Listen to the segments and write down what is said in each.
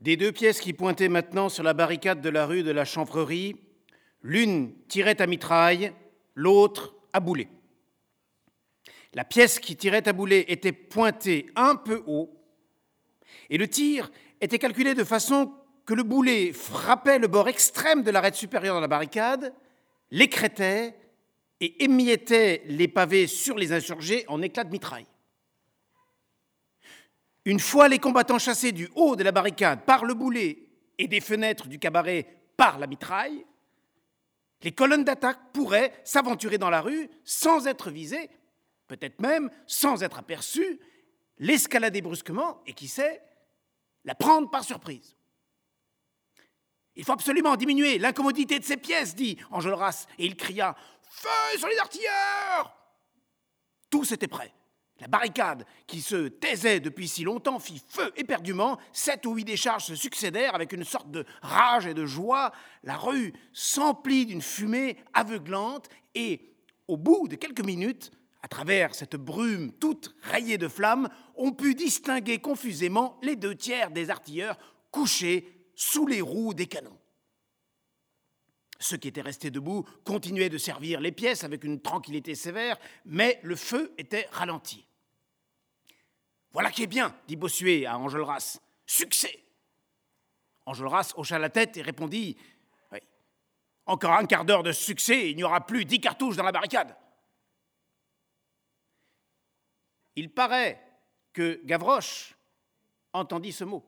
Des deux pièces qui pointaient maintenant sur la barricade de la rue de la Chanvrerie, l'une tirait à mitraille, l'autre à boulet. La pièce qui tirait à boulet était pointée un peu haut, et le tir était calculé de façon que le boulet frappait le bord extrême de l'arête supérieure de la barricade, l'écrétait et émiettait les pavés sur les insurgés en éclats de mitraille. Une fois les combattants chassés du haut de la barricade par le boulet et des fenêtres du cabaret par la mitraille, les colonnes d'attaque pourraient s'aventurer dans la rue sans être visées, peut-être même sans être aperçues, l'escalader brusquement et qui sait, la prendre par surprise. Il faut absolument diminuer l'incommodité de ces pièces, dit Enjolras, et il cria Feu sur les artilleurs Tous étaient prêts. La barricade, qui se taisait depuis si longtemps, fit feu éperdument. Sept ou huit décharges se succédèrent avec une sorte de rage et de joie. La rue s'emplit d'une fumée aveuglante et, au bout de quelques minutes, à travers cette brume toute rayée de flammes, on put distinguer confusément les deux tiers des artilleurs couchés sous les roues des canons. Ceux qui étaient restés debout continuaient de servir les pièces avec une tranquillité sévère, mais le feu était ralenti. Voilà qui est bien, dit Bossuet à Enjolras. Succès Enjolras hocha la tête et répondit oui. Encore un quart d'heure de succès, il n'y aura plus dix cartouches dans la barricade. Il paraît que Gavroche entendit ce mot.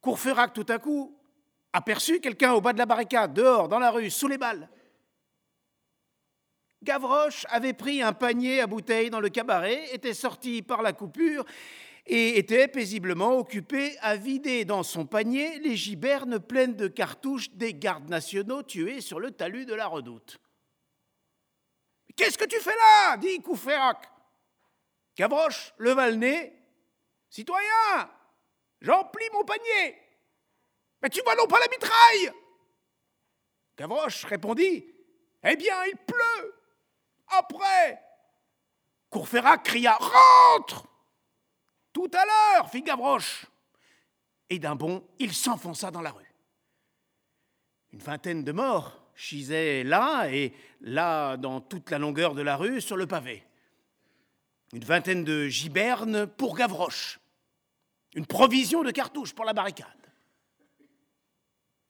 Courfeyrac, tout à coup, aperçut quelqu'un au bas de la barricade, dehors, dans la rue, sous les balles. Gavroche avait pris un panier à bouteilles dans le cabaret, était sorti par la coupure et était paisiblement occupé à vider dans son panier les gibernes pleines de cartouches des gardes nationaux tués sur le talus de la redoute. Qu'est-ce que tu fais là? dit Courfeyrac. Gavroche le nez. Citoyen, J'emplis mon panier. Mais tu vois non pas la mitraille Gavroche répondit Eh bien, il pleut. Courfeyrac cria Rentre Tout à l'heure, fit Gavroche. Et d'un bond, il s'enfonça dans la rue. Une vingtaine de morts gisaient là et là dans toute la longueur de la rue sur le pavé. Une vingtaine de gibernes pour Gavroche une provision de cartouches pour la barricade.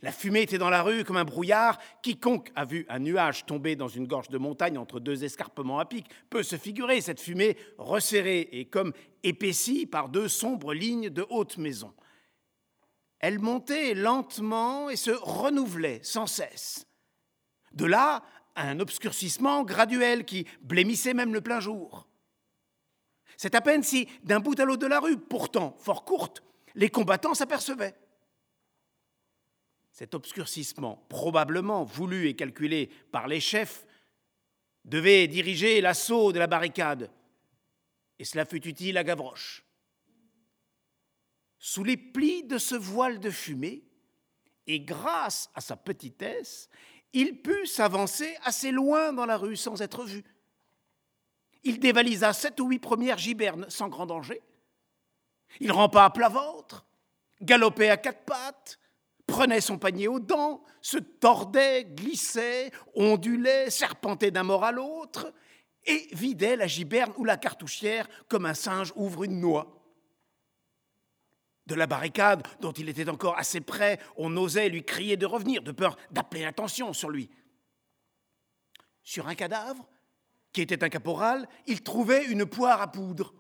La fumée était dans la rue comme un brouillard. Quiconque a vu un nuage tomber dans une gorge de montagne entre deux escarpements à pic peut se figurer cette fumée resserrée et comme épaissie par deux sombres lignes de hautes maisons. Elle montait lentement et se renouvelait sans cesse. De là, un obscurcissement graduel qui blêmissait même le plein jour. C'est à peine si, d'un bout à l'autre de la rue, pourtant fort courte, les combattants s'apercevaient. Cet obscurcissement, probablement voulu et calculé par les chefs, devait diriger l'assaut de la barricade, et cela fut utile à Gavroche. Sous les plis de ce voile de fumée, et grâce à sa petitesse, il put s'avancer assez loin dans la rue sans être vu. Il dévalisa sept ou huit premières gibernes sans grand danger. Il rampa à plat ventre, galopait à quatre pattes, prenait son panier aux dents, se tordait, glissait, ondulait, serpentait d'un mort à l'autre, et vidait la giberne ou la cartouchière comme un singe ouvre une noix. De la barricade, dont il était encore assez près, on osait lui crier de revenir, de peur d'appeler l'attention sur lui. Sur un cadavre, qui était un caporal, il trouvait une poire à poudre.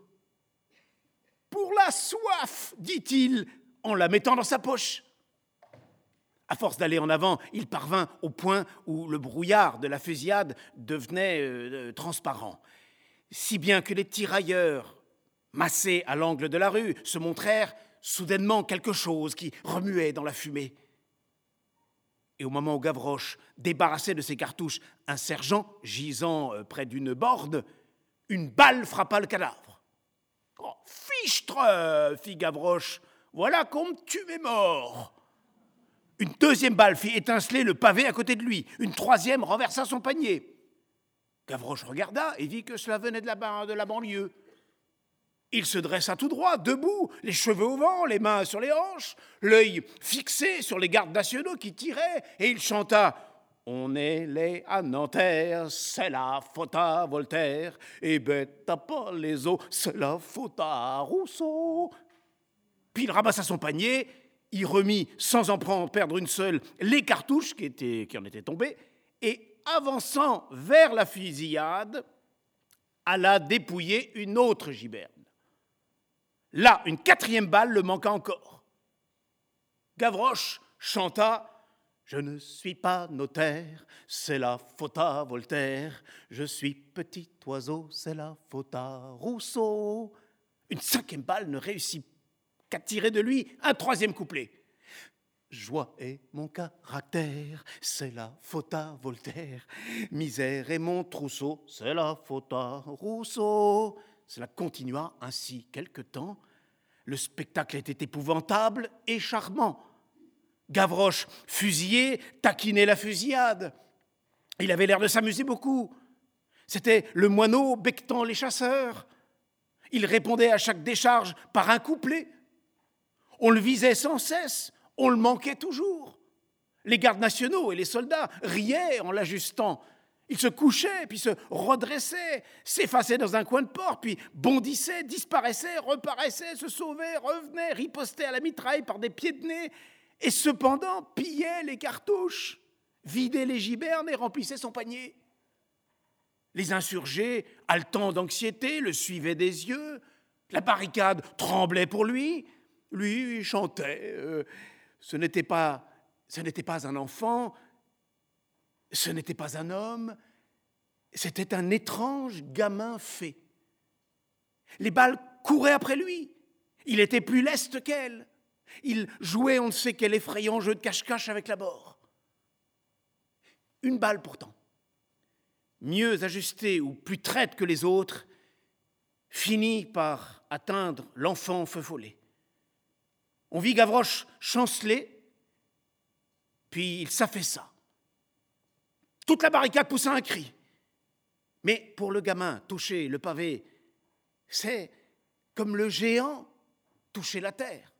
Pour la soif, dit-il, en la mettant dans sa poche. À force d'aller en avant, il parvint au point où le brouillard de la fusillade devenait euh, transparent, si bien que les tirailleurs, massés à l'angle de la rue, se montrèrent soudainement quelque chose qui remuait dans la fumée. Et au moment où Gavroche débarrassait de ses cartouches un sergent gisant euh, près d'une borne, une balle frappa le cadavre. Oh, fichtre fit Gavroche, voilà qu'on me tuait mort. Une deuxième balle fit étinceler le pavé à côté de lui. Une troisième renversa son panier. Gavroche regarda et vit que cela venait de la, de la banlieue. Il se dressa tout droit, debout, les cheveux au vent, les mains sur les hanches, l'œil fixé sur les gardes nationaux qui tiraient, et il chanta on est les à Nanterre, c'est la faute à Voltaire, et bête à pas les os, c'est la faute Rousseau. Puis il ramassa son panier, il remit, sans en prendre, perdre une seule, les cartouches qui, étaient, qui en étaient tombées, et avançant vers la fusillade, alla dépouiller une autre giberne. Là, une quatrième balle le manqua encore. Gavroche chanta Je ne suis pas notaire, c'est la faute à Voltaire. Je suis petit oiseau, c'est la faute à Rousseau. Une cinquième balle ne réussit qu'à tirer de lui un troisième couplet. Joie est mon caractère, c'est la faute à Voltaire. Misère est mon trousseau, c'est la faute à Rousseau. Cela continua ainsi quelque temps. Le spectacle était épouvantable et charmant. Gavroche, fusillé, taquinait la fusillade. Il avait l'air de s'amuser beaucoup. C'était le moineau bectant les chasseurs. Il répondait à chaque décharge par un couplet. On le visait sans cesse, on le manquait toujours. Les gardes nationaux et les soldats riaient en l'ajustant. Il se couchait, puis se redressait, s'effaçait dans un coin de porte, puis bondissait, disparaissait, reparaissait, se sauvait, revenait, ripostait à la mitraille par des pieds de nez, et cependant pillait les cartouches, vidait les gibernes et remplissait son panier. Les insurgés, haletants d'anxiété, le suivaient des yeux, la barricade tremblait pour lui, lui chantait. Euh, ce n'était pas, un enfant, ce n'était pas un homme, c'était un étrange gamin fait. Les balles couraient après lui. Il était plus leste qu'elle. Il jouait on ne sait quel effrayant jeu de cache-cache avec la mort. Une balle pourtant, mieux ajustée ou plus traite que les autres, finit par atteindre l'enfant feu follet. On vit Gavroche chanceler, puis il s'affaissa. Toute la barricade poussa un cri. Mais pour le gamin, toucher le pavé, c'est comme le géant toucher la terre.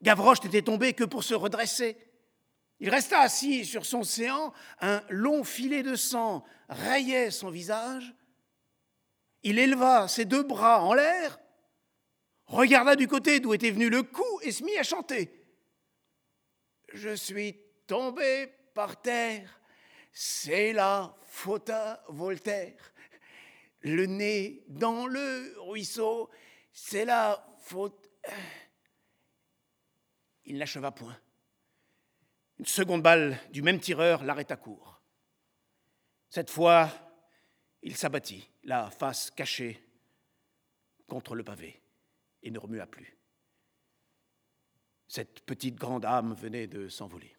Gavroche n'était tombé que pour se redresser. Il resta assis sur son séant, un long filet de sang rayait son visage. Il éleva ses deux bras en l'air, regarda du côté d'où était venu le coup et se mit à chanter. Je suis tombé par terre c'est la faute à Voltaire. Le nez dans le ruisseau, c'est la faute. Il n'acheva point. Une seconde balle du même tireur l'arrêta court. Cette fois, il s'abattit, la face cachée contre le pavé, et ne remua plus. Cette petite grande âme venait de s'envoler.